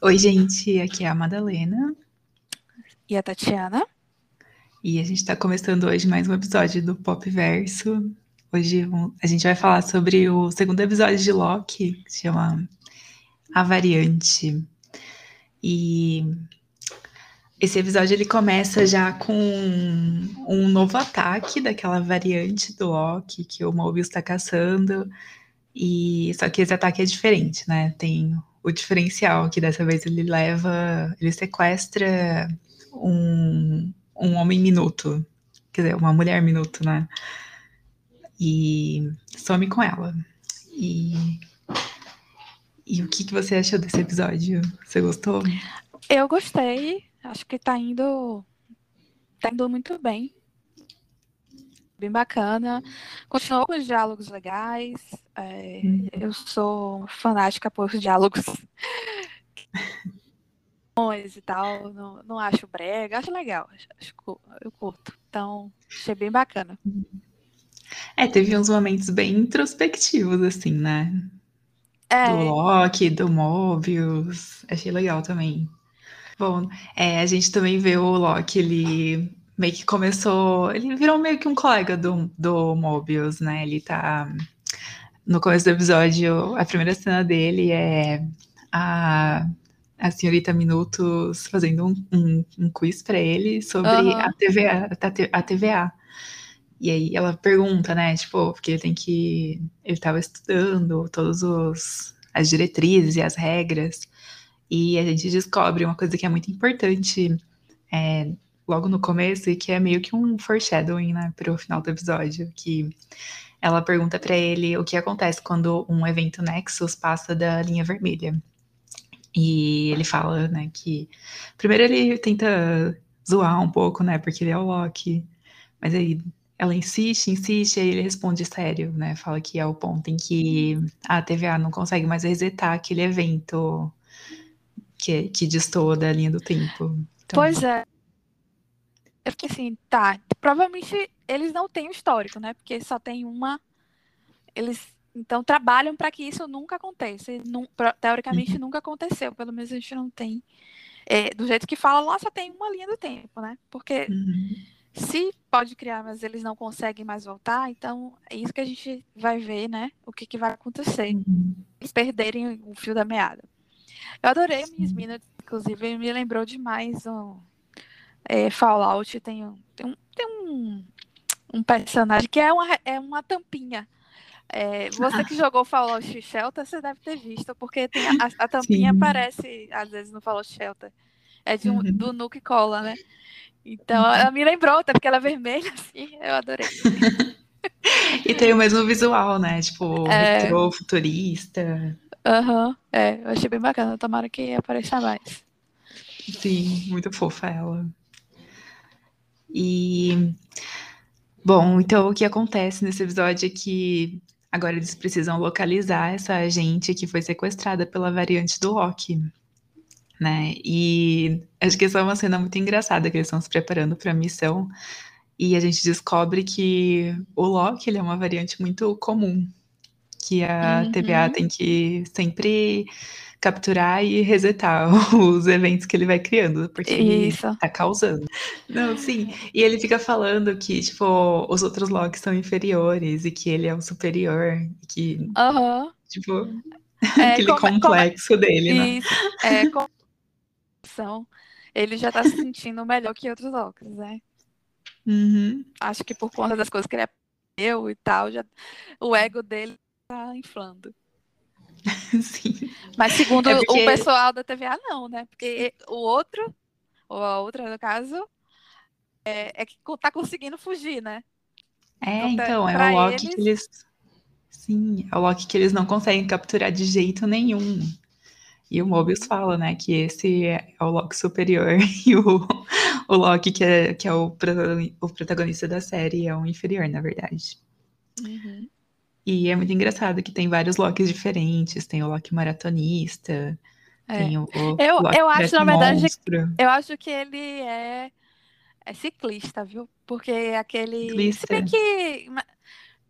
Oi, gente, aqui é a Madalena. E a Tatiana. E a gente está começando hoje mais um episódio do Pop Verso. Hoje a gente vai falar sobre o segundo episódio de Loki, que se chama A Variante. E esse episódio ele começa já com um novo ataque daquela variante do Loki que o Mobius está caçando. E só que esse ataque é diferente, né? Tem o diferencial que dessa vez ele leva, ele sequestra um, um homem minuto, quer dizer, uma mulher minuto, né? E some com ela. E, e o que, que você achou desse episódio? Você gostou? Eu gostei. Acho que tá indo. Tá indo muito bem. Bem bacana. Continuou com os diálogos legais. É, hum. Eu sou fanática por diálogos e tal. Não, não acho brega, acho legal. Acho, eu curto. Então, achei bem bacana. É, teve uns momentos bem introspectivos, assim, né? É. Do Loki, do Mobius. Achei legal também. Bom, é, a gente também vê o Loki, ele meio que começou. Ele virou meio que um colega do, do Mobius, né? Ele tá. No começo do episódio, a primeira cena dele é a, a senhorita Minutos fazendo um, um, um quiz para ele sobre uhum. a, TVA, a TVA. E aí ela pergunta, né? Tipo, porque ele tem que. Ele estava estudando todos os as diretrizes e as regras. E a gente descobre uma coisa que é muito importante é, logo no começo e que é meio que um foreshadowing, né, para o final do episódio, que ela pergunta para ele o que acontece quando um evento Nexus passa da linha vermelha. E ele fala, né, que primeiro ele tenta zoar um pouco, né, porque ele é o Loki, mas aí ela insiste, insiste, aí ele responde sério, né, fala que é o ponto em que a TVA não consegue mais resetar aquele evento que, que destoa da linha do tempo. Então, pois é. Eu fiquei assim, tá. Provavelmente eles não têm o histórico, né? Porque só tem uma. Eles então trabalham para que isso nunca aconteça. teoricamente uhum. nunca aconteceu. Pelo menos a gente não tem. É, do jeito que fala, lá só tem uma linha do tempo, né? Porque uhum. se pode criar, mas eles não conseguem mais voltar, então é isso que a gente vai ver, né? O que, que vai acontecer. Uhum. Eles perderem o fio da meada. Eu adorei Miss Minutes, inclusive, me lembrou demais o é, Fallout. Tem, tem, um, tem um, um personagem que é uma, é uma tampinha. É, você que jogou Fallout Shelter, você deve ter visto, porque a, a tampinha Sim. aparece às vezes no Fallout Shelter. É de um, uhum. do Nuke Cola, né? Então, uhum. ela me lembrou, até porque ela é vermelha, assim, eu adorei. e tem o mesmo visual, né? Tipo, é... retrô, futurista. Aham, uhum, é, eu achei bem bacana. Tomara que apareça mais. Sim, muito fofa ela. E. Bom, então o que acontece nesse episódio é que agora eles precisam localizar essa agente que foi sequestrada pela variante do Loki. Né? E acho que essa é uma cena muito engraçada que eles estão se preparando para a missão. E a gente descobre que o Loki ele é uma variante muito comum que a uhum. TVA tem que sempre capturar e resetar os eventos que ele vai criando, porque Isso. ele tá causando. Não, sim. E ele fica falando que, tipo, os outros logs são inferiores e que ele é o superior. E que, uhum. tipo, é, aquele como, complexo como, dele, né? Isso. É, como ele já tá se sentindo melhor que outros logs, né? Uhum. Acho que por conta das coisas que ele é eu e tal, já, o ego dele tá inflando. Sim. Mas segundo é porque... o pessoal da TVA, não, né? Porque o outro, ou a outra, no caso, é, é que tá conseguindo fugir, né? É, então, então é o Loki eles... que eles. Sim, é o Loki que eles não conseguem capturar de jeito nenhum. E o Mobius fala, né, que esse é o Loki superior e o, o Loki, que é, que é o, o protagonista da série, é o inferior, na verdade. Uhum. E é muito engraçado que tem vários Locks diferentes, tem o Loki maratonista, é. tem o, o eu, Loki eu acho, na verdade, monstro. eu acho que ele é, é ciclista, viu? Porque aquele. Ciclista. Se bem que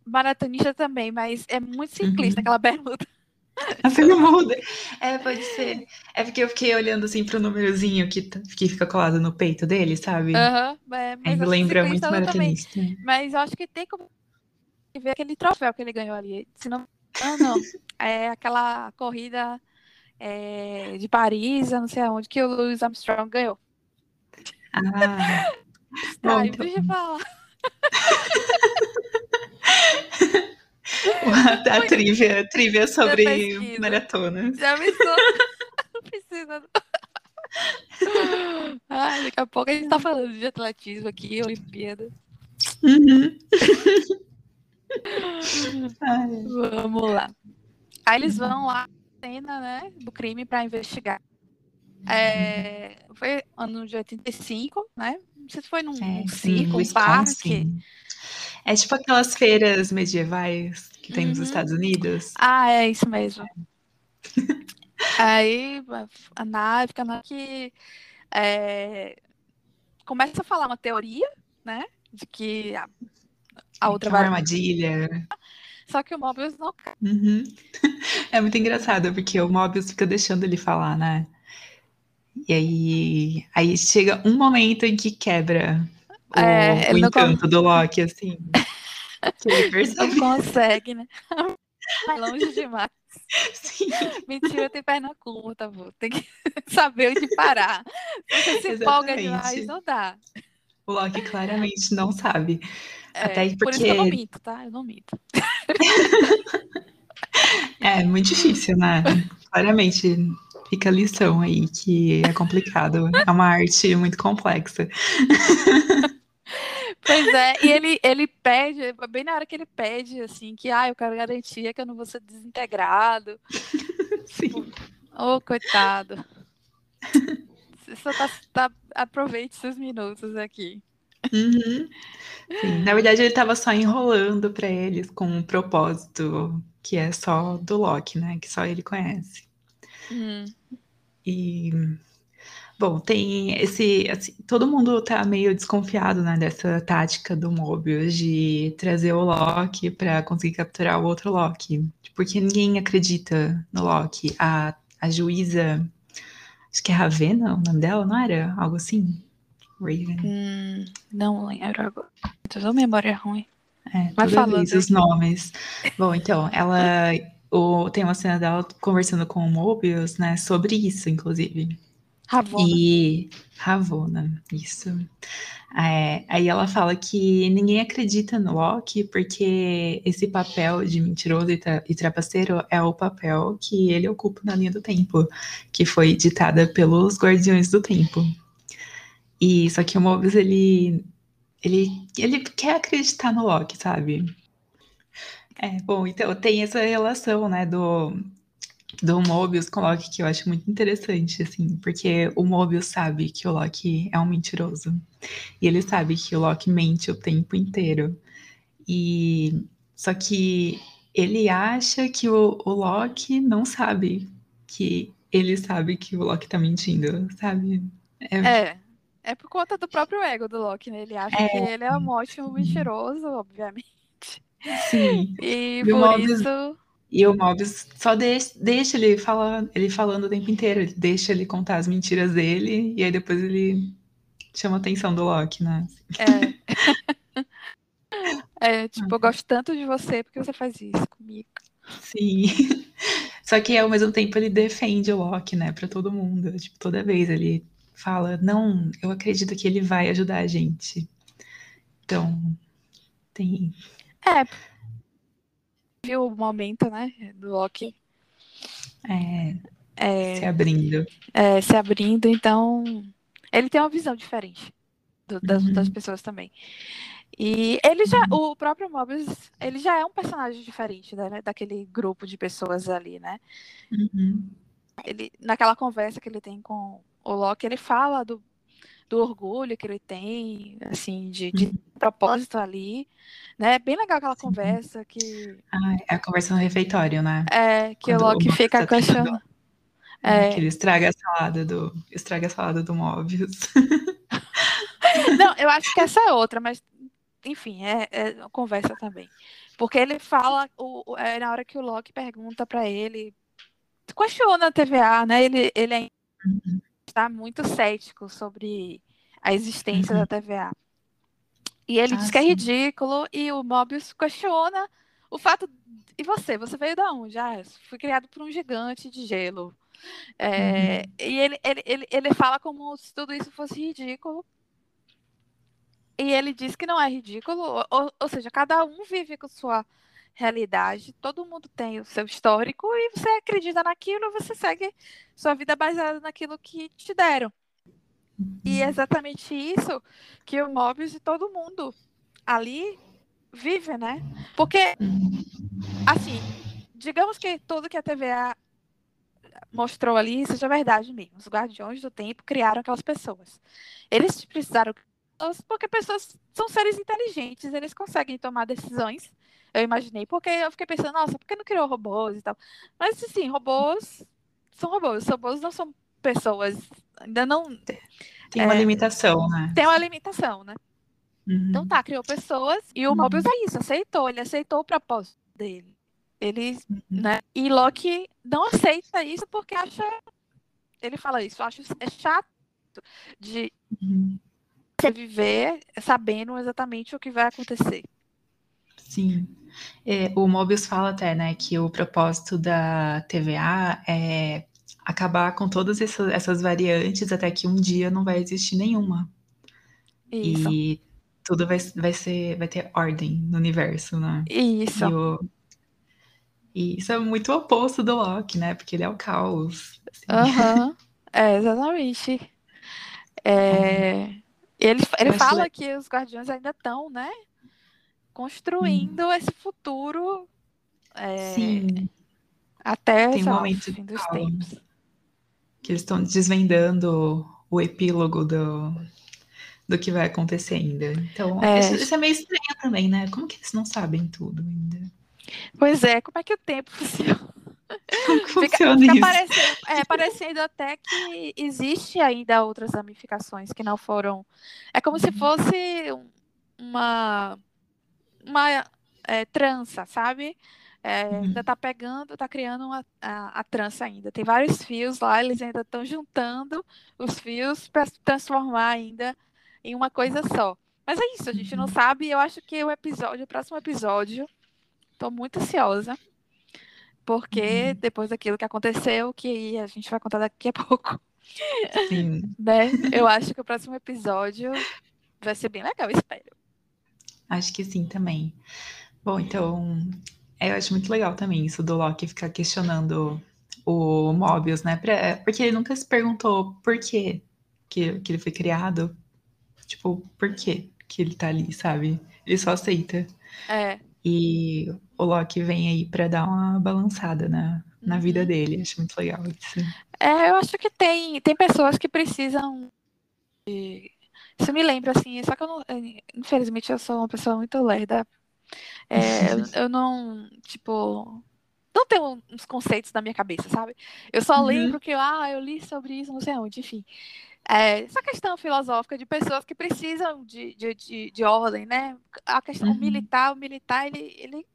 maratonista também, mas é muito ciclista, uhum. aquela bermuda. A fêmea muda. É, pode ser. É porque eu fiquei olhando assim pro númerozinho que, que fica colado no peito dele, sabe? Aham, uhum, é, mas lembra muito maratonista. Mas eu acho que tem como ver aquele troféu que ele ganhou ali. Se não, não, não. É aquela corrida é, de Paris, não sei aonde, que o Louis Armstrong ganhou. Ah. Tá, então... deixa eu falar. a, a trivia, trivia sobre maratonas. Já me precisa. Ai, daqui a pouco a gente tá falando de atletismo aqui, Olimpíada. Uhum. Vamos lá. Aí eles vão lá cena né, do crime para investigar. É, foi ano de 85, né? Não sei se foi num, é, circo, um parque. É tipo aquelas feiras medievais que tem uhum. nos Estados Unidos. Ah, é isso mesmo. Aí a nave fica na que é, começa a falar uma teoria, né? De que a, a outra vai. armadilha. Só que o Mobius não. Uhum. É muito engraçado, porque o Mobius fica deixando ele falar, né? E aí, aí chega um momento em que quebra é, o, o encanto do Loki, assim. que ele percebe. Não consegue, né? Vai longe demais. Sim. Mentira, tem perna curta, vô. Tem que saber onde parar. Você se empolga demais, não dá. O Loki claramente não sabe. É, Até porque... Por isso que eu não minto, tá? Eu não minto. é, muito difícil, né? Claramente fica a lição aí que é complicado. É uma arte muito complexa. Pois é, e ele, ele pede, bem na hora que ele pede, assim, que ah, eu quero garantia que eu não vou ser desintegrado. Sim. oh, coitado. Só tá, tá, aproveite seus minutos aqui. Uhum. Sim, na verdade, ele estava só enrolando para eles com um propósito que é só do Loki, né? Que só ele conhece. Uhum. E Bom, tem esse. Assim, todo mundo tá meio desconfiado, né, dessa tática do Mobius de trazer o Loki para conseguir capturar o outro Loki. Porque ninguém acredita no Loki. A, a juíza. Acho que é Ravena o nome dela, não era? Algo assim? Raven. Hum, não lembro agora. Tô memória ruim. É, Vai falando. os nomes. Bom, então, ela. O, tem uma cena dela conversando com o Mobius, né, sobre isso, inclusive. Ravona. E Ravona, isso. É, aí ela fala que ninguém acredita no Loki porque esse papel de mentiroso e, tra e trapaceiro é o papel que ele ocupa na linha do tempo, que foi ditada pelos Guardiões do Tempo. E só que o Mobius, ele, ele, ele quer acreditar no Loki, sabe? É, bom, então tem essa relação, né, do, do Mobius com o Loki que eu acho muito interessante, assim, porque o Mobius sabe que o Loki é um mentiroso. E ele sabe que o Loki mente o tempo inteiro. E só que ele acha que o, o Loki não sabe que ele sabe que o Loki tá mentindo, sabe? É, é, é por conta do próprio ego do Loki, né? Ele acha é, que ele é um ótimo mentiroso, obviamente. Sim. E, e por Mobius... isso e o Mobius só deixa, deixa ele, fala, ele falando o tempo inteiro, ele deixa ele contar as mentiras dele, e aí depois ele chama a atenção do Loki, né? É. é, tipo, eu gosto tanto de você porque você faz isso comigo. Sim. Só que ao mesmo tempo ele defende o Loki, né, pra todo mundo. Tipo, toda vez ele fala, não, eu acredito que ele vai ajudar a gente. Então, tem. É, o momento, né, do Loki. É, é, se abrindo. É, se abrindo, então ele tem uma visão diferente do, das, uhum. das pessoas também. E ele já, uhum. o próprio Mobius, ele já é um personagem diferente né, daquele grupo de pessoas ali, né? Uhum. Ele, naquela conversa que ele tem com o Loki, ele fala do, do orgulho que ele tem, assim, de, de uhum. propósito ali, né? Bem legal aquela Sim. conversa que... Ah, é a conversa no refeitório, né? É, que Quando o Loki fica tá questionando. É, é. Que ele estraga a salada do, estraga a salada do Mobius. Não, eu acho que essa é outra, mas enfim, é, é conversa também. Porque ele fala, o, é na hora que o Loki pergunta para ele questiona a TVA, né? Ele, ele está uhum. Muito cético sobre a existência uhum. da TVA. E ele ah, diz que é ridículo, e o Mobius questiona o fato. E você? Você veio da onde? Ah, fui criado por um gigante de gelo. É, uhum. E ele, ele, ele, ele fala como se tudo isso fosse ridículo. E ele diz que não é ridículo, ou, ou seja, cada um vive com sua realidade, todo mundo tem o seu histórico e você acredita naquilo, você segue sua vida baseada naquilo que te deram. E é uhum. exatamente isso que o Mobius e todo mundo ali vive, né? Porque, assim, digamos que tudo que a TVA mostrou ali seja verdade mesmo. Os guardiões do tempo criaram aquelas pessoas. Eles precisaram porque pessoas são seres inteligentes, eles conseguem tomar decisões. Eu imaginei, porque eu fiquei pensando, nossa, por que não criou robôs e tal? Mas assim, robôs são robôs, robôs não são pessoas, ainda não. Tem uma é, limitação, né? Tem uma limitação, né? Uhum. Então tá, criou pessoas e o uhum. Mobius é isso, aceitou, ele aceitou o propósito dele. Ele, uhum. né? E Loki não aceita isso porque acha. Ele fala isso, acho é chato de uhum. viver sabendo exatamente o que vai acontecer. Sim. É, o Mobius fala até, né, que o propósito da TVA é acabar com todas essas, essas variantes até que um dia não vai existir nenhuma. Isso. E tudo vai, vai ser, vai ter ordem no universo, né? Isso. E, o, e isso é muito oposto do Loki, né? Porque ele é o caos. Assim. Uhum. É, exatamente. É... Ele, ele fala que... que os Guardiões ainda estão, né? Construindo hum. esse futuro. É... Sim. Até Tem um momento fim dos tempos que eles estão desvendando o epílogo do, do que vai acontecer ainda. Então, é. Isso, isso, é meio estranho também, né? Como que eles não sabem tudo ainda? Pois é, como é que o tempo funciona? Como que funciona fica, fica parecendo, é, parecendo até que existe ainda outras ramificações que não foram. É como se uhum. fosse uma, uma é, trança, sabe? É, uhum. Ainda está pegando, está criando uma, a, a trança ainda. Tem vários fios lá, eles ainda estão juntando os fios para transformar ainda em uma coisa só. Mas é isso, a gente não uhum. sabe. Eu acho que o episódio, o próximo episódio, estou muito ansiosa. Porque uhum. depois daquilo que aconteceu, que a gente vai contar daqui a pouco. Né? Eu acho que o próximo episódio vai ser bem legal, espero. Acho que sim também. Bom, então é, eu acho muito legal também isso do Loki ficar questionando o Mobius, né? Pra, porque ele nunca se perguntou por quê que, que ele foi criado. Tipo, por quê que ele tá ali, sabe? Ele só aceita. É. E o Loki vem aí pra dar uma balançada na, na uhum. vida dele. Acho muito legal isso. É, eu acho que tem, tem pessoas que precisam. De... Isso me lembra, assim, só que eu não. Infelizmente, eu sou uma pessoa muito lerda é, eu, eu não, tipo, não tenho uns conceitos na minha cabeça, sabe? Eu só uhum. lembro que ah, eu li sobre isso, não sei onde, enfim. É, essa questão filosófica de pessoas que precisam de, de, de, de ordem, né? A questão uhum. militar, o militar, ele, ele,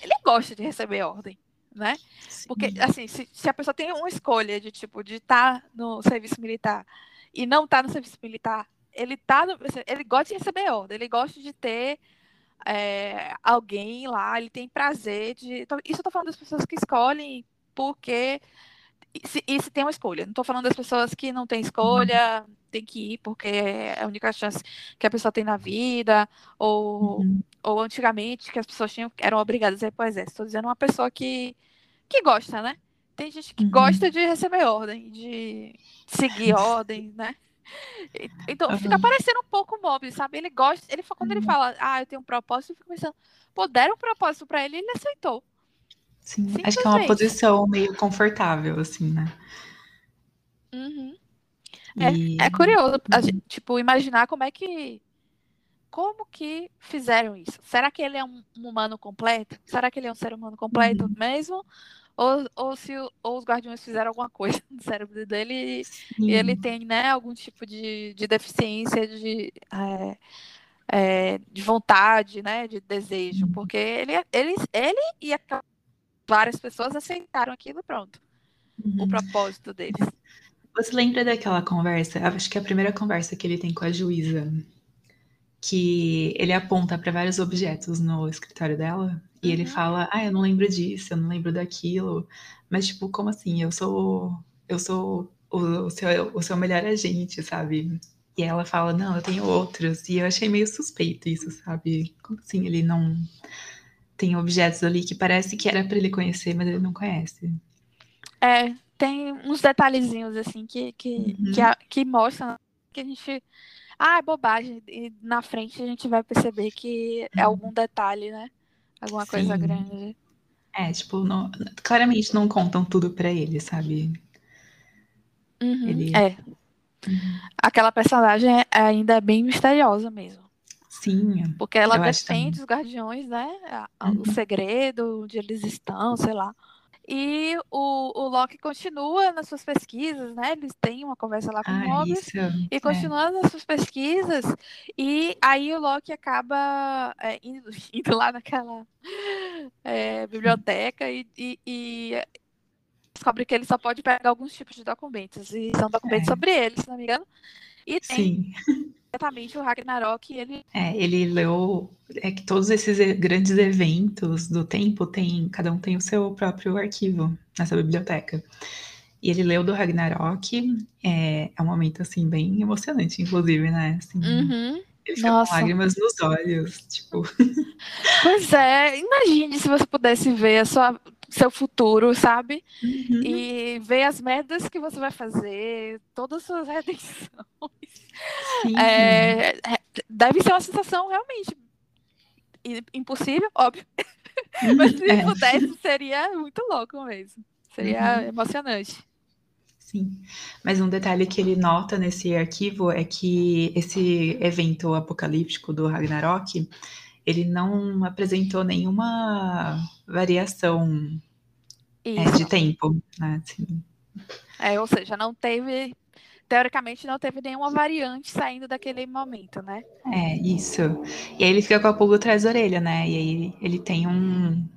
ele gosta de receber ordem, né? Sim. Porque, assim, se, se, a pessoa tem uma escolha de, tipo, de estar tá no serviço militar e não estar tá no serviço militar, ele tá no, ele gosta de receber ordem, ele gosta de ter é, alguém lá, ele tem prazer de. Então, isso eu estou falando das pessoas que escolhem porque. E se, e se tem uma escolha. Não estou falando das pessoas que não têm escolha, tem que ir porque é a única chance que a pessoa tem na vida, ou, uhum. ou antigamente que as pessoas tinham, eram obrigadas a ir para o exército. Estou dizendo uma pessoa que, que gosta, né? Tem gente que uhum. gosta de receber ordem, de seguir ordem, né? Então, uhum. fica parecendo um pouco móvel, sabe? Ele gosta, ele quando uhum. ele fala, ah, eu tenho um propósito, eu fico pensando, pô, deram um propósito para ele e ele aceitou. Sim, acho que é uma posição meio confortável, assim, né? Uhum. E... É, é, curioso, uhum. tipo, imaginar como é que. Como que fizeram isso? Será que ele é um, um humano completo? Será que ele é um ser humano completo uhum. mesmo? Ou, ou se ou os guardiões fizeram alguma coisa no cérebro dele e, e ele tem né, algum tipo de, de deficiência de, é, é, de vontade, né, de desejo, porque ele, ele, ele e várias pessoas aceitaram aquilo pronto. uhum. o propósito deles. Você lembra daquela conversa? Acho que é a primeira conversa que ele tem com a juíza, que ele aponta para vários objetos no escritório dela e ele uhum. fala: "Ah, eu não lembro disso, eu não lembro daquilo". Mas tipo, como assim? Eu sou eu sou o, o seu o seu melhor agente, sabe? E ela fala: "Não, eu tenho outros". E eu achei meio suspeito isso, sabe? Como assim ele não tem objetos ali que parece que era para ele conhecer, mas ele não conhece. É, tem uns detalhezinhos assim que que, uhum. que, a, que mostram que a gente ah, é bobagem. E na frente a gente vai perceber que é uhum. algum detalhe, né? Alguma Sim. coisa grande. É, tipo, não, claramente não contam tudo para ele, sabe? Uhum, ele... É. Uhum. Aquela personagem ainda é bem misteriosa mesmo. Sim. Porque ela defende os guardiões, né? Uhum. O segredo, onde eles estão, sei lá. E o, o Loki continua nas suas pesquisas, né? Eles têm uma conversa lá com ah, o Mobius e continua é. nas suas pesquisas. E aí o Loki acaba é, indo, indo, lá naquela é, biblioteca e, e, e, descobre que ele só pode pegar alguns tipos de documentos. E são documentos é. sobre ele, se não me engano. E tem Sim exatamente o Ragnarok. Ele... É, ele leu é que todos esses grandes eventos do tempo tem, cada um tem o seu próprio arquivo nessa biblioteca. E ele leu do Ragnarok, é, é um momento assim bem emocionante, inclusive, né? Assim, uhum. Ele fica Nossa. com lágrimas nos olhos, tipo. Pois é, imagine se você pudesse ver a sua, seu futuro, sabe? Uhum. E ver as merdas que você vai fazer, todas as suas redenções. É, é, deve ser uma sensação realmente impossível, óbvio. Mas se é. pudesse, seria muito louco mesmo. Seria uhum. emocionante. Sim. Mas um detalhe que ele nota nesse arquivo é que esse evento apocalíptico do Ragnarok, ele não apresentou nenhuma variação é, de tempo, né? Assim. É, ou seja, não teve teoricamente não teve nenhuma variante saindo daquele momento, né? É, isso. E aí ele fica com a pulga atrás da orelha, né? E aí ele tem um,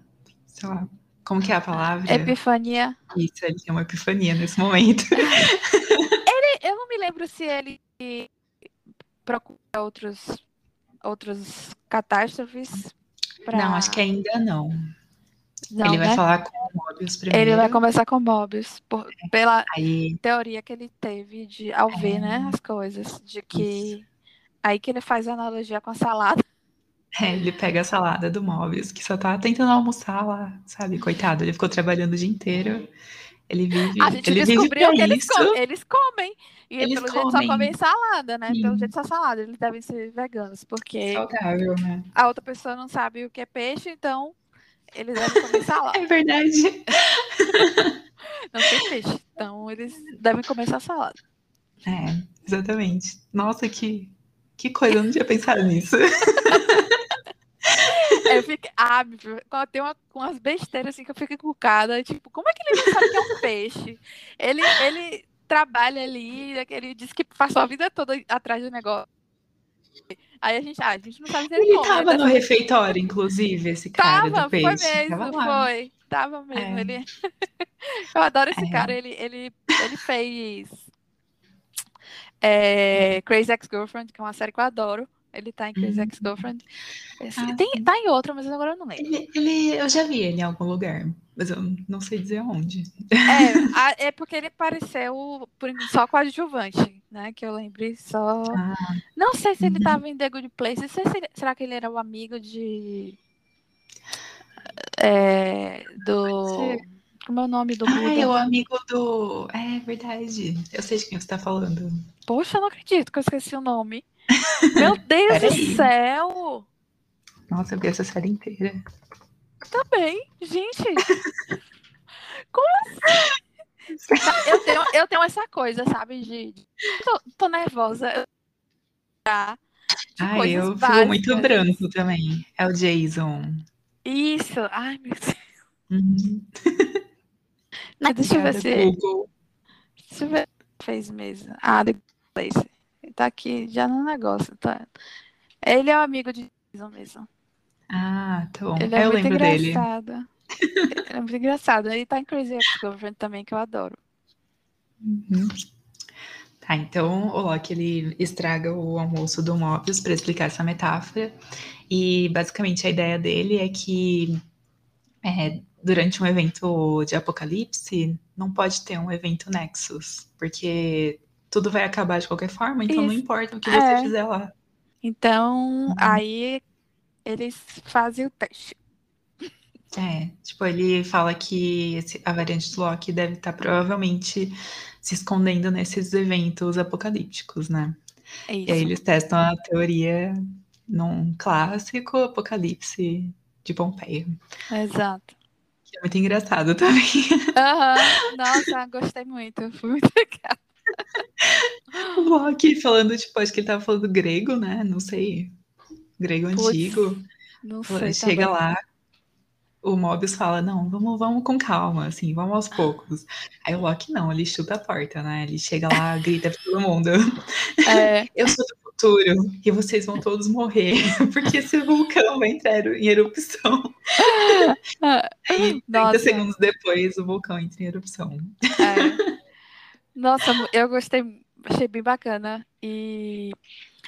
sei lá, como que é a palavra? Epifania. Isso, ele tem uma epifania nesse momento. ele, eu não me lembro se ele procura outros outros catástrofes. Pra... Não, acho que ainda não. Não, ele vai né? falar com o Mobius primeiro. Ele vai conversar com o Mobius, por, pela aí... teoria que ele teve de, ao é... ver né, as coisas, de que Isso. aí que ele faz a analogia com a salada. É, ele pega a salada do Mobius, que só tá tentando almoçar lá, sabe? Coitado, ele ficou trabalhando o dia inteiro. Ele vive. A gente ele descobriu que eles, comem, eles comem. E eles pelo comem. jeito só comem salada, né? Sim. Pelo jeito só salada. Eles devem ser veganos, porque. Saudável, né? A outra pessoa não sabe o que é peixe, então eles devem comer salada. É verdade. Não tem peixe. Então eles devem comer essa salada. É, exatamente. Nossa, que, que coisa, eu não tinha pensado nisso. Eu fico, ah, tem uma, umas besteiras assim que eu fico encucada, tipo, como é que ele não sabe que é um peixe? Ele, ele trabalha ali, ele diz que passou a vida toda atrás do negócio. Aí a gente, ah, a gente não sabe se ele Ele come, tava no refeitório, inclusive, esse cara tava, do peixe. Foi mesmo, tava foi. Tava mesmo. É. Ele... eu adoro esse é. cara. Ele, ele, ele fez é, Crazy Ex-Girlfriend, que é uma série que eu adoro. Ele tá em Crazy hum. Ex-Girlfriend. Ah, tem, tá em outra, mas agora eu não lembro. Ele, ele, eu já vi ele em algum lugar, mas eu não sei dizer onde. É, a, é porque ele apareceu por, só com a adjuvante, né? Que eu lembrei só. Ah. Não sei se ele uhum. tava em The Good Place. Se, será que ele era o amigo de. É, do. Como é o nome do Buda? Ah, é o amigo do. É verdade. Eu sei de quem você tá falando. Poxa, eu não acredito que eu esqueci o nome. Meu Deus do céu! Nossa, eu vi essa série inteira. Também, gente. Como assim? Eu tenho, eu tenho essa coisa, sabe? De. Tô, tô nervosa. Ah, eu fico muito branco também. É o Jason. Isso. Ai, meu Deus. Uhum. Não, deixa eu ver se. Google. Deixa eu ver se fez mesmo. Ah, The Place. Tá aqui já no negócio, tá? Ele é o amigo de Jason mesmo. Ah, tá bom. Ele é eu muito lembro engraçado. dele. é muito engraçado. Ele tá em Crazy Ex-Girlfriend também, que eu adoro. Uhum. Tá, então o Loki ele estraga o almoço do Mobius para explicar essa metáfora. E basicamente a ideia dele é que é, durante um evento de apocalipse não pode ter um evento Nexus, porque tudo vai acabar de qualquer forma, então Isso. não importa o que você é. fizer lá. Então, uhum. aí eles fazem o teste. É, tipo, ele fala que esse, a variante do Loki deve estar tá provavelmente se escondendo nesses eventos apocalípticos, né? É e aí eles testam a teoria num clássico apocalipse de Pompeia. Exato. Que é muito engraçado também. Uhum. Nossa, gostei muito. Foi muito legal. O Loki falando, tipo, acho que ele tava falando grego, né? Não sei. Grego Puts, antigo. Não sei. Chega também. lá, o Mobius fala, não, vamos, vamos com calma, assim, vamos aos poucos. Aí o Loki não, ele chuta a porta, né? Ele chega lá, grita pra todo mundo. É. Eu sou do futuro e vocês vão todos morrer, porque esse vulcão vai entrar em erupção. e 30 segundos depois, o vulcão entra em erupção. É. Nossa, eu gostei, achei bem bacana. E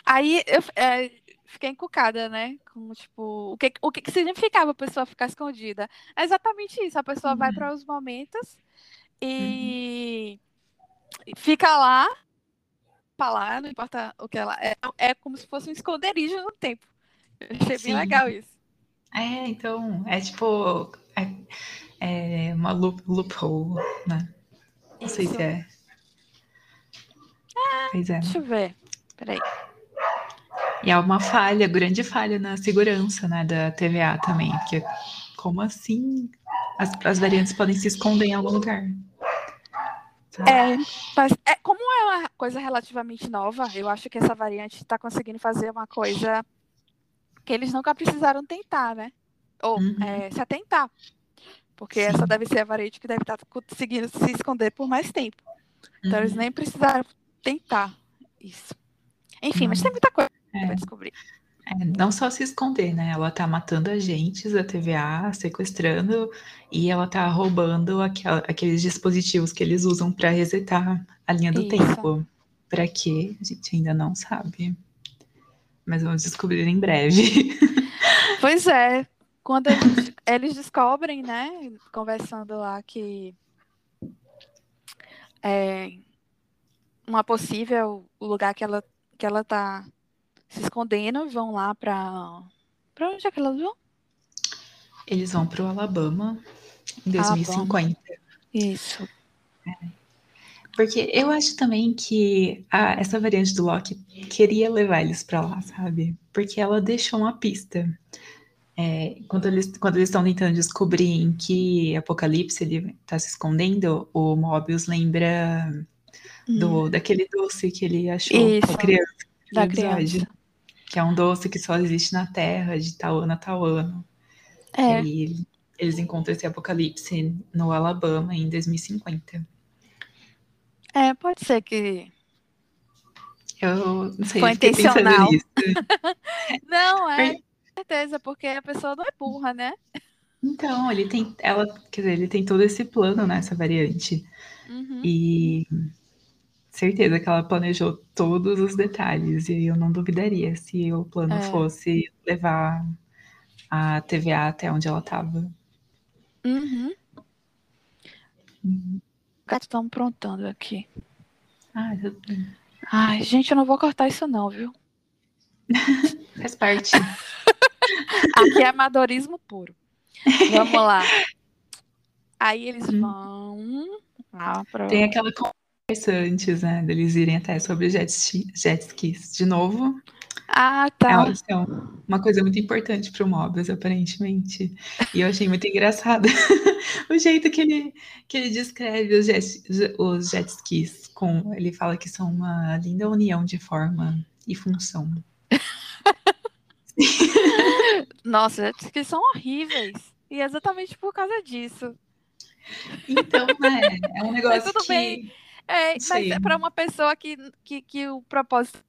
aí eu, é, fiquei encucada, né? Com, tipo, o que, o que significava a pessoa ficar escondida? É exatamente isso. A pessoa uhum. vai para os momentos e uhum. fica lá, para lá, não importa o que ela é. É como se fosse um esconderijo no tempo. Eu achei Sim. bem legal isso. É, então, é tipo. É, é uma loop, loophole, né? Não isso. sei se é. Pois é. Deixa eu ver. Peraí. E há uma falha, grande falha na segurança né, da TVA também, porque como assim as, as variantes podem se esconder em algum lugar? É, mas é, como é uma coisa relativamente nova, eu acho que essa variante está conseguindo fazer uma coisa que eles nunca precisaram tentar, né? Ou uhum. é, se atentar. Porque Sim. essa deve ser a variante que deve estar tá conseguindo se esconder por mais tempo. Então uhum. eles nem precisaram tentar isso. Enfim, uhum. mas tem muita coisa é. Vai descobrir. É, não só se esconder, né? Ela tá matando agentes da TVA, sequestrando, e ela tá roubando aquel, aqueles dispositivos que eles usam para resetar a linha do Isso. tempo. Para quê? A gente ainda não sabe. Mas vamos descobrir em breve. Pois é. Quando eles, eles descobrem, né? Conversando lá que é uma possível lugar que ela, que ela tá se escondendo, vão lá para para onde é que elas vão? Eles vão para o Alabama em 2050. Alabama. Isso. É. Porque eu acho também que a, essa variante do Loki queria levar eles para lá, sabe? Porque ela deixou uma pista. É, quando eles quando eles estão tentando descobrir em que apocalipse ele está se escondendo, o Mobius lembra do hum. daquele doce que ele achou Isso, da criança. Da criança que é um doce que só existe na Terra, de tal ano a tal ano. É. E eles encontram esse apocalipse no Alabama em 2050. É, pode ser que. Eu não sei, Foi intencional. não, é, com certeza, porque a pessoa não é burra, né? Então, ele tem. Ela, quer dizer, ele tem todo esse plano nessa variante. Uhum. E certeza que ela planejou todos os detalhes e eu não duvidaria se o plano é. fosse levar a TVA até onde ela estava. Uhum. Uhum. Estão aprontando aqui. Ah, eu... Ai, gente, eu não vou cortar isso não, viu? Faz parte. aqui é amadorismo puro. Vamos lá. Aí eles hum. vão lá pra... Tem aquela interessantes, né? Deles irem até sobre jet, jet skis de novo. Ah, tá. É uma coisa muito importante para o Mobius, aparentemente. E eu achei muito engraçado o jeito que ele, que ele descreve os jet, os jet skis. Com, ele fala que são uma linda união de forma e função. Nossa, jet skis são horríveis. E é exatamente por causa disso. Então, né, é um negócio Mas tudo que... bem é, mas é para uma pessoa que, que, que o propósito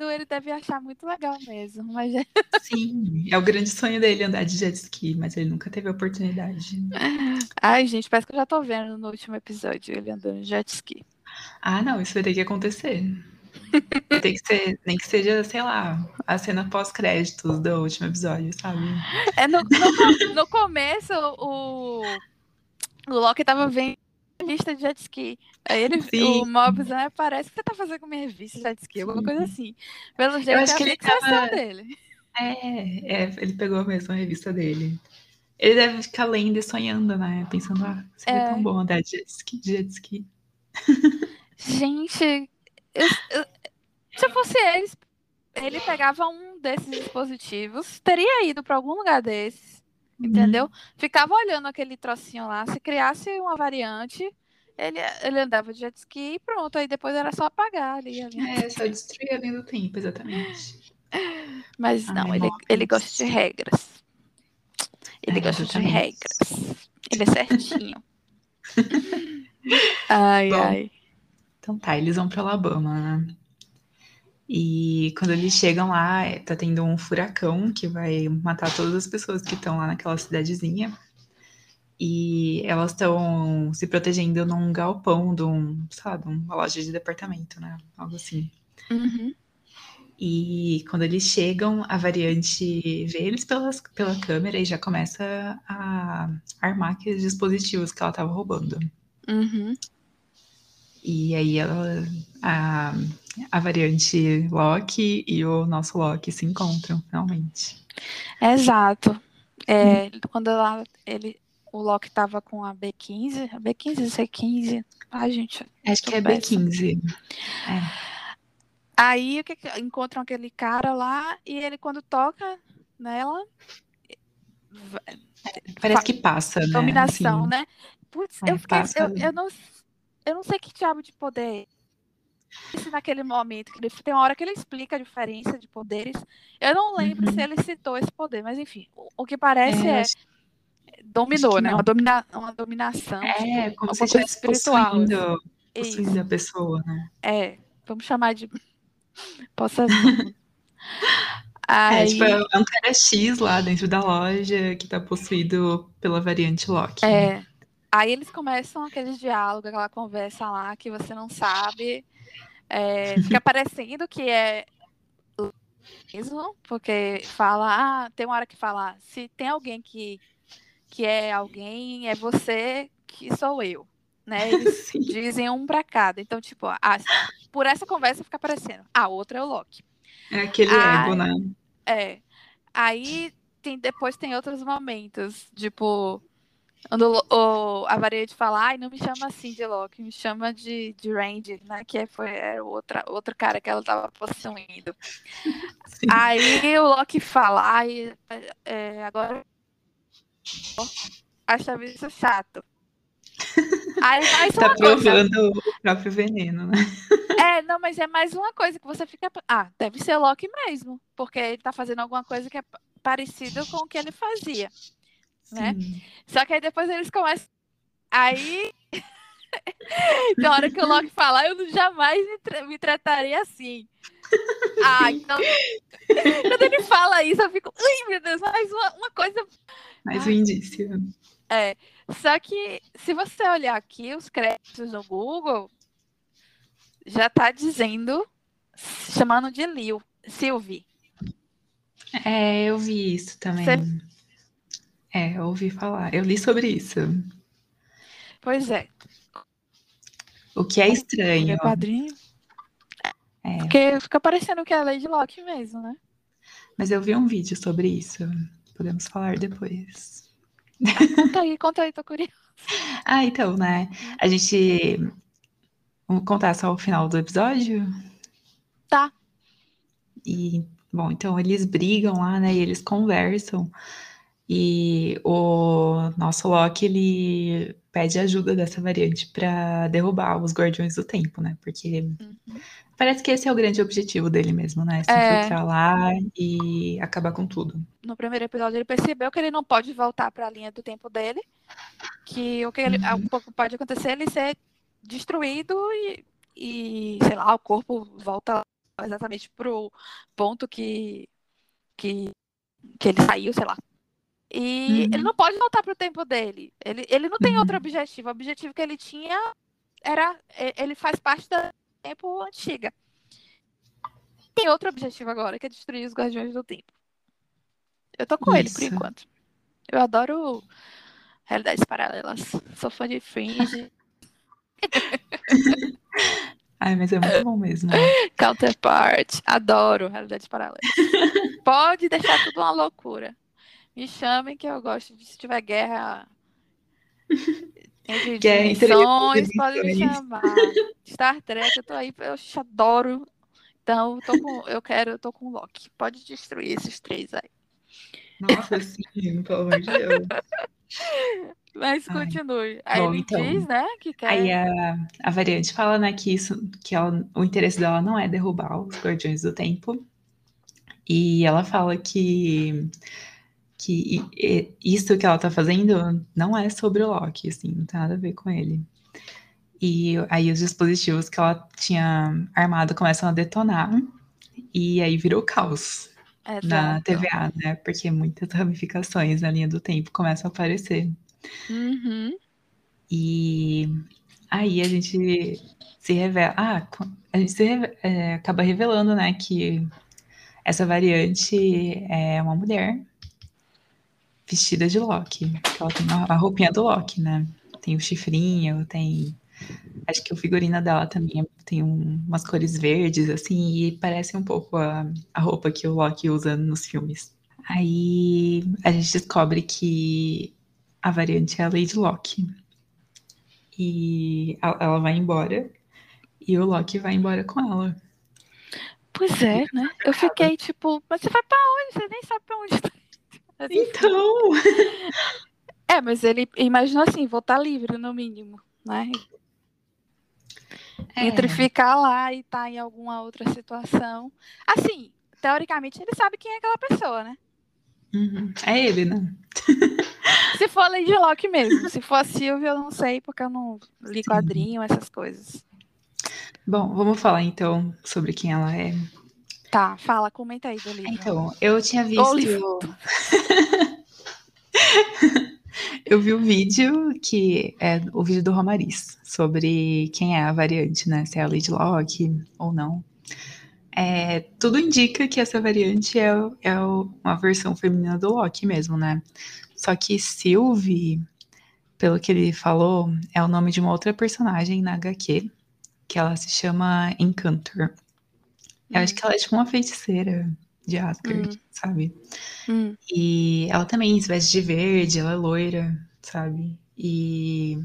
ele deve achar muito legal mesmo. Mas... É Sim, é o grande sonho dele andar de jet ski, mas ele nunca teve a oportunidade. Ai, gente, parece que eu já tô vendo no último episódio ele andando de jet ski. Ah, não, isso vai ter que acontecer. Tem que ser, nem que seja, sei lá, a cena pós-créditos do último episódio, sabe? É, no, no, no começo, o, o Loki tava vendo revista de jet ski. Aí ele, Sim. o Mobius, né, parece que você tá fazendo com minha revista de jet ski, alguma coisa assim. Pelo jeito, Eu acho é que ele tava... dele. É, é, ele pegou mesmo a revista dele. Ele deve ficar lendo e sonhando, né? Pensando, ah, seria é. tão bom andar de jet ski. De jet ski. Gente, eu, eu, se eu fosse eles, ele pegava um desses dispositivos, teria ido para algum lugar desses, uhum. entendeu? Ficava olhando aquele trocinho lá. Se criasse uma variante, ele, ele andava de jet ski e pronto. Aí depois era só apagar ali. É, só destruir a linha do tempo, exatamente. Mas não, ele, ele gosta de regras. Ele é, gosta exatamente. de regras. Ele é certinho. ai, Bom, ai. Então tá, eles vão para Alabama, né? E quando eles chegam lá, tá tendo um furacão que vai matar todas as pessoas que estão lá naquela cidadezinha. E elas estão se protegendo num galpão de um, sabe, uma loja de departamento, né? Algo assim. Uhum. E quando eles chegam, a variante vê eles pelas, pela câmera e já começa a armar aqueles dispositivos que ela estava roubando. Uhum. E aí ela, a, a variante Loki e o nosso Loki se encontram, realmente. Exato. É, hum. Quando ela, ele, o Loki tava com a B15, a B15, C15. Ai, gente. Acho que é B15. É. Aí o que, encontram aquele cara lá e ele quando toca nela. Parece que passa, né? Dominação, assim. né? Putz, é, eu, fiquei, eu, eu, não eu não sei que diabo de poder esse naquele momento, que tem uma hora que ele explica a diferença de poderes. Eu não lembro uhum. se ele citou esse poder, mas enfim, o, o que parece é, é dominou, né? Uma, domina, uma dominação. É, tipo, como se estivesse espiritual. Possuindo, possuindo a pessoa, né? É, vamos chamar de possa Aí... É, tipo, é um cara X lá dentro da loja que tá possuído pela variante Loki. É. Aí eles começam aqueles diálogos, aquela conversa lá que você não sabe. É, fica parecendo que é mesmo, porque fala, ah, tem uma hora que fala, se tem alguém que, que é alguém, é você que sou eu. Né? Eles Sim. dizem um para cada. Então, tipo, ah, por essa conversa fica parecendo. A outra é o Loki. É aquele Aí, ego, né? É. Aí tem, depois tem outros momentos, tipo, quando o, a variante fala, ai, não me chama assim de Loki, me chama de, de Randy, né? Que foi era outra, outro cara que ela tava possuindo. Sim. Aí o Loki fala, ai, é, agora acha isso chato. Aí mais tá provando coisa. o próprio veneno, né? É, não, mas é mais uma coisa que você fica. Ah, deve ser Loki mesmo, porque ele tá fazendo alguma coisa que é parecido com o que ele fazia né? Só que aí depois eles começam. Aí. Na hora que o Loki falar, eu jamais me, tra me trataria assim. Ah, então. Quando ele fala isso, eu fico. Ui, meu Deus, mais uma, uma coisa. Mais um indício. É. Só que, se você olhar aqui os créditos no Google, já tá dizendo. Chamando de Lil, Sylvie. É, eu vi isso também. Você é, eu ouvi falar. Eu li sobre isso. Pois é. O que é estranho. É quadrinho. É. Porque fica parecendo que é a Lady Locke mesmo, né? Mas eu vi um vídeo sobre isso. Podemos falar depois. Ah, conta aí, conta aí, tô curiosa. ah, então, né? A gente. Vamos contar só o final do episódio? Tá. E, bom, então eles brigam lá, né? E eles conversam. E o nosso Loki, ele pede ajuda dessa variante para derrubar os Guardiões do Tempo, né? Porque uhum. parece que esse é o grande objetivo dele mesmo, né? Se é. infiltrar lá e acabar com tudo. No primeiro episódio, ele percebeu que ele não pode voltar para a linha do tempo dele, que o que ele, uhum. um pouco pode acontecer é ele ser destruído e, e, sei lá, o corpo volta exatamente pro ponto que, que, que ele saiu, sei lá. E uhum. ele não pode voltar pro tempo dele. Ele, ele não tem uhum. outro objetivo. O objetivo que ele tinha era. Ele faz parte do tempo antiga. Tem outro objetivo agora, que é destruir os Guardiões do Tempo. Eu tô com Isso. ele por enquanto. Eu adoro realidades paralelas. Sou fã de Fringe. Ai, mas é muito bom mesmo. Counterpart. Adoro realidades paralelas. Pode deixar tudo uma loucura. Me chamem que eu gosto de se tiver guerra guerra dimensões, pode me chamar. Star Trek, eu tô aí, eu adoro. Então, eu, tô com, eu quero, eu tô com o Loki. Pode destruir esses três aí. Nossa, sim, pelo amor de Deus. Mas continue. Aí Bom, ele então, diz, né, que quer... Aí a, a variante fala, né, que, isso, que ela, o interesse dela não é derrubar os Guardiões do Tempo. E ela fala que que isso que ela tá fazendo não é sobre o Loki, assim, não tem nada a ver com ele. E aí os dispositivos que ela tinha armado começam a detonar, e aí virou caos. Exato. na TVA, né? Porque muitas ramificações na linha do tempo começam a aparecer. Uhum. E aí a gente se revela. Ah, a gente se, é, acaba revelando, né, que essa variante é uma mulher vestida de Loki. Ela tem a roupinha do Loki, né? Tem o chifrinho, tem. Acho que o figurino dela também tem um, umas cores verdes, assim, e parece um pouco a, a roupa que o Loki usa nos filmes. Aí a gente descobre que a variante é a Lady Locke. E ela vai embora. E o Loki vai embora com ela. Pois é, né? Eu fiquei tipo, mas você vai pra onde? Você nem sabe pra onde tá. Então. É, mas ele imaginou assim, vou estar tá livre no mínimo, né? É. Entre ficar lá e estar tá em alguma outra situação. Assim, teoricamente ele sabe quem é aquela pessoa, né? Uhum. É ele, né? Se for Lady Locke mesmo. Se for a Silvia, eu não sei, porque eu não li quadrinho, essas coisas. Bom, vamos falar então sobre quem ela é. Tá, fala, comenta aí do livro. Então, eu tinha visto. eu vi o vídeo que é o vídeo do Romariz sobre quem é a variante, né? Se é a Lady Locke ou não. É, tudo indica que essa variante é, é uma versão feminina do Loki mesmo, né? Só que Sylvie, pelo que ele falou, é o nome de uma outra personagem na HQ, que ela se chama Encantor. Eu acho que ela é tipo uma feiticeira de Asgard, hum. sabe? Hum. E ela também se veste de verde, ela é loira, sabe? E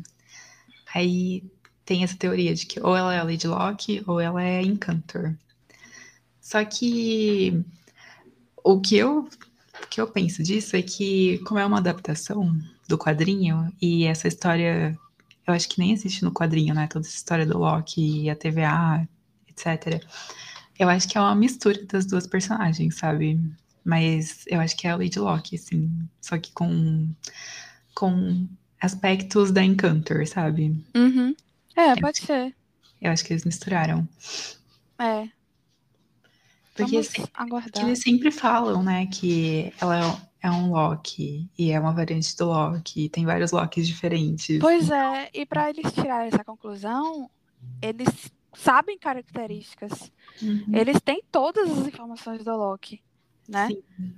aí tem essa teoria de que ou ela é a Lady Locke ou ela é Encantor. Só que o que eu, o que eu penso disso é que, como é uma adaptação do quadrinho, e essa história, eu acho que nem existe no quadrinho, né? Toda essa história do Loki e a TVA, etc. Eu acho que é uma mistura das duas personagens, sabe? Mas eu acho que é a Lady Locke, sim. Só que com, com aspectos da Encantor, sabe? Uhum. É, pode ser. Eu acho que eles misturaram. É. Porque assim, eles sempre falam, né, que ela é um Loki e é uma variante do Loki, tem vários Lokis diferentes. Pois é, e para eles tirarem essa conclusão, eles sabem características. Uhum. Eles têm todas as informações do Loki, né?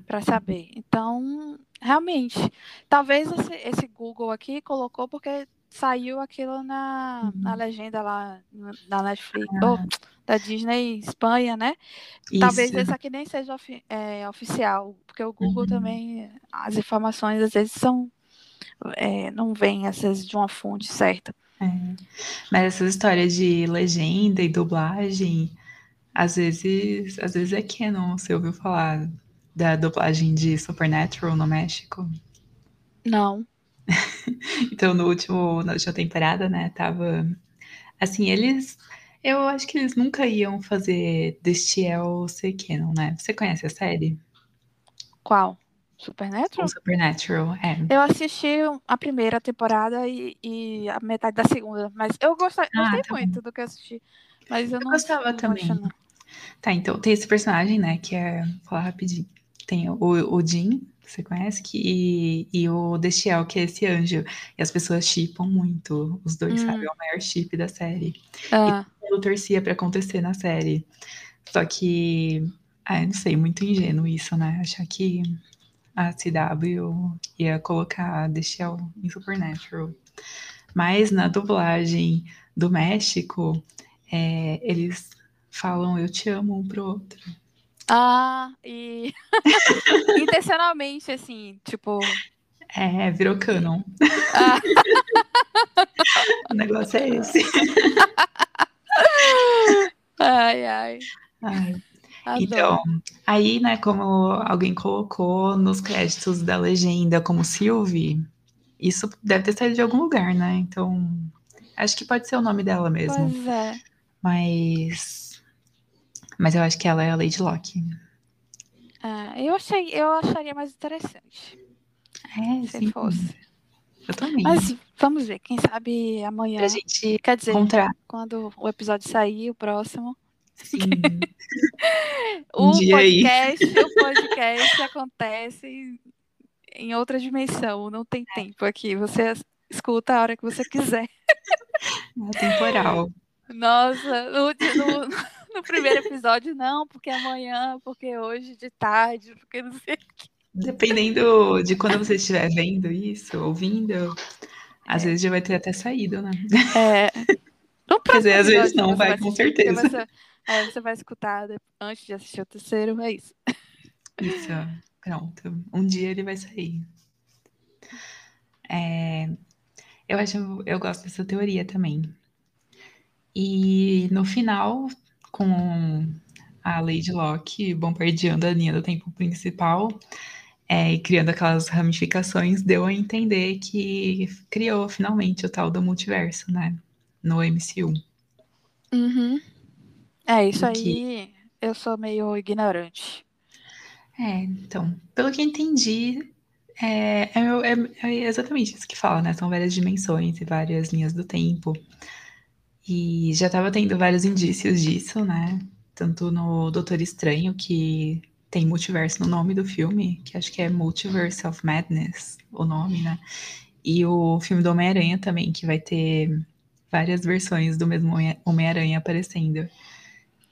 Para saber. Então, realmente, talvez esse, esse Google aqui colocou porque saiu aquilo na, uhum. na legenda lá na Netflix, ah. ou da Disney Espanha, né? Isso. Talvez esse aqui nem seja ofi é, oficial, porque o Google uhum. também, as informações às vezes são, é, não vêm às vezes de uma fonte certa. É. Mas essas histórias de legenda e dublagem, às vezes, às vezes é canon. Você ouviu falar da dublagem de Supernatural no México? Não. então, no último, na última temporada, né, tava. Assim, eles. Eu acho que eles nunca iam fazer Destiel ser canon, né? Você conhece a série? Qual? Supernatural? O Supernatural, é. Eu assisti a primeira temporada e, e a metade da segunda, mas eu gostei, ah, gostei tá muito bom. do que assisti. Mas eu, eu não gostava também. Tá, então tem esse personagem, né, que é. Vou falar rapidinho. Tem o, o Jin, você conhece, que, e, e o Destiel, que é esse anjo. E as pessoas chipam muito os dois, hum. sabe? É o maior chip da série. Ah. E eu torcia para acontecer na série. Só que. Ah, eu não sei, muito ingênuo isso, né? Achar que a CW ia colocar Destiel em Supernatural. Mas na dublagem do México, é, eles falam eu te amo um pro outro. Ah, e intencionalmente, assim, tipo. É, virou canon. Ah. o negócio é esse. ai, ai. ai. Então, aí, né, como alguém colocou nos créditos da legenda como Sylvie, isso deve ter saído de algum lugar, né? Então, acho que pode ser o nome dela mesmo. Pois é. Mas. Mas eu acho que ela é a Lady Locke. Ah, eu, achei, eu acharia mais interessante. É, se sim. fosse. Eu também. Mas vamos ver, quem sabe amanhã. Pra gente quer dizer, encontrar. quando o episódio sair, o próximo. Sim. o, podcast, o podcast acontece em outra dimensão, não tem tempo aqui. Você escuta a hora que você quiser. É temporal. Nossa, no, no, no, primeiro episódio, não, porque amanhã, porque hoje de tarde, porque não sei o que. Dependendo de quando você estiver vendo isso, ouvindo, às é. vezes já vai ter até saído, né? É. Quer dizer, às vezes não, vai, vai com certeza. Você, é, você vai escutar antes de assistir o terceiro, é isso. Isso. Pronto. Um dia ele vai sair. É, eu acho, eu gosto dessa teoria também. E no final, com a Lady Locke bombardeando a linha do tempo principal é, e criando aquelas ramificações, deu a entender que criou finalmente o tal do multiverso, né? No MCU. Uhum. É, isso aí eu sou meio ignorante. É, então, pelo que entendi, é, é, é, é, exatamente isso que fala, né? São várias dimensões e várias linhas do tempo. E já estava tendo vários indícios disso, né? Tanto no Doutor Estranho, que tem multiverso no nome do filme, que acho que é Multiverse of Madness, o nome, né? E o filme do Homem-Aranha também, que vai ter várias versões do mesmo Homem-Aranha aparecendo.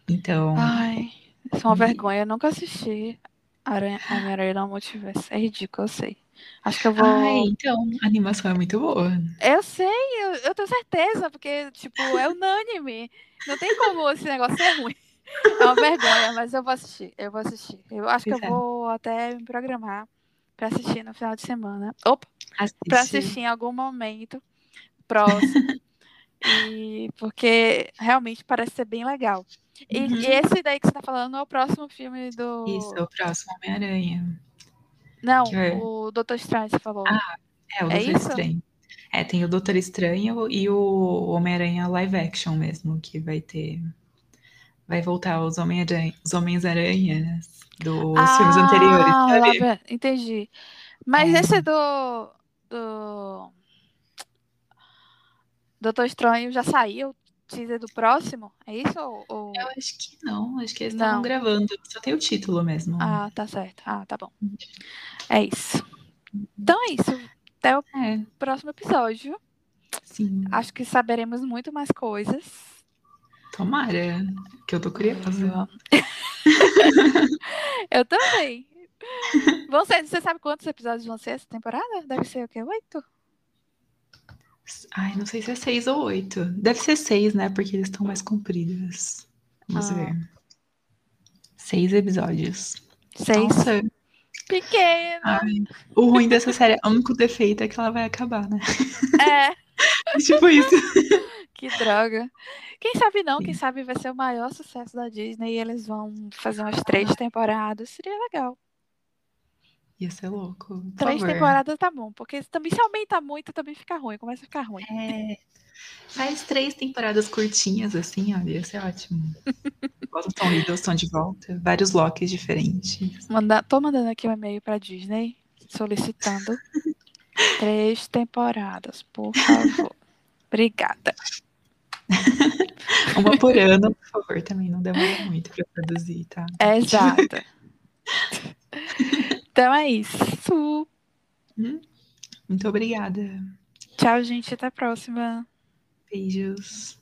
Então. Ai, isso é uma vergonha, eu nunca assisti. Aranha, Homem-Aranha no Multiverso. É ridículo, eu sei. Acho que eu vou. Ai, então, a animação é muito boa. Eu sei, eu, eu tenho certeza, porque, tipo, é unânime. Não tem como esse negócio ser ruim. É uma vergonha, mas eu vou assistir. Eu vou assistir. Eu acho que eu vou até me programar pra assistir no final de semana. Opa! Pra assistir em algum momento próximo. e porque realmente parece ser bem legal. E, uhum. esse daí que você tá falando é o próximo filme do. Isso, é o próximo Homem-Aranha. Não, é... o Doutor Estranho, você falou. Ah, é o é Doutor isso? Estranho. É, tem o Doutor Estranho e o Homem-Aranha live action mesmo, que vai ter. Vai voltar os Homem-Aranha, os Homens-Aranha dos ah, filmes anteriores, sabe? Entendi. Mas é. esse do. do. Doutor Estranho já saiu teaser do próximo? É isso? Ou... Eu acho que não. Acho que eles estavam gravando. Só tem o título mesmo. Ah, tá certo. Ah, tá bom. É isso. Então é isso. Até o é. próximo episódio. Sim. Acho que saberemos muito mais coisas. Tomara, que eu tô curiosa. eu também. Ser, você sabe quantos episódios vão ser essa temporada? Deve ser o quê? Oito? Ai, não sei se é seis ou oito. Deve ser seis, né? Porque eles estão mais compridos. Vamos ah. ver. Seis episódios. Seis? Nossa. Pequeno. Ai, o ruim dessa série, o único defeito é que ela vai acabar, né? É. tipo isso. Que droga. Quem sabe não, Sim. quem sabe vai ser o maior sucesso da Disney e eles vão fazer umas três temporadas. Seria legal. Ia ser louco. Três favor. temporadas tá bom, porque também se aumenta muito, também fica ruim, começa a ficar ruim. É. Faz três temporadas curtinhas, assim, olha, ia ser ótimo. Bota o Tom Hiddleston de volta, vários Locks diferentes. Manda, tô mandando aqui um e-mail pra Disney, solicitando três temporadas, por favor. Obrigada. Uma por ano, por favor, também não demora muito para produzir, tá? Exato. então é isso. Hum? Muito obrigada. Tchau, gente. Até a próxima. Beijos.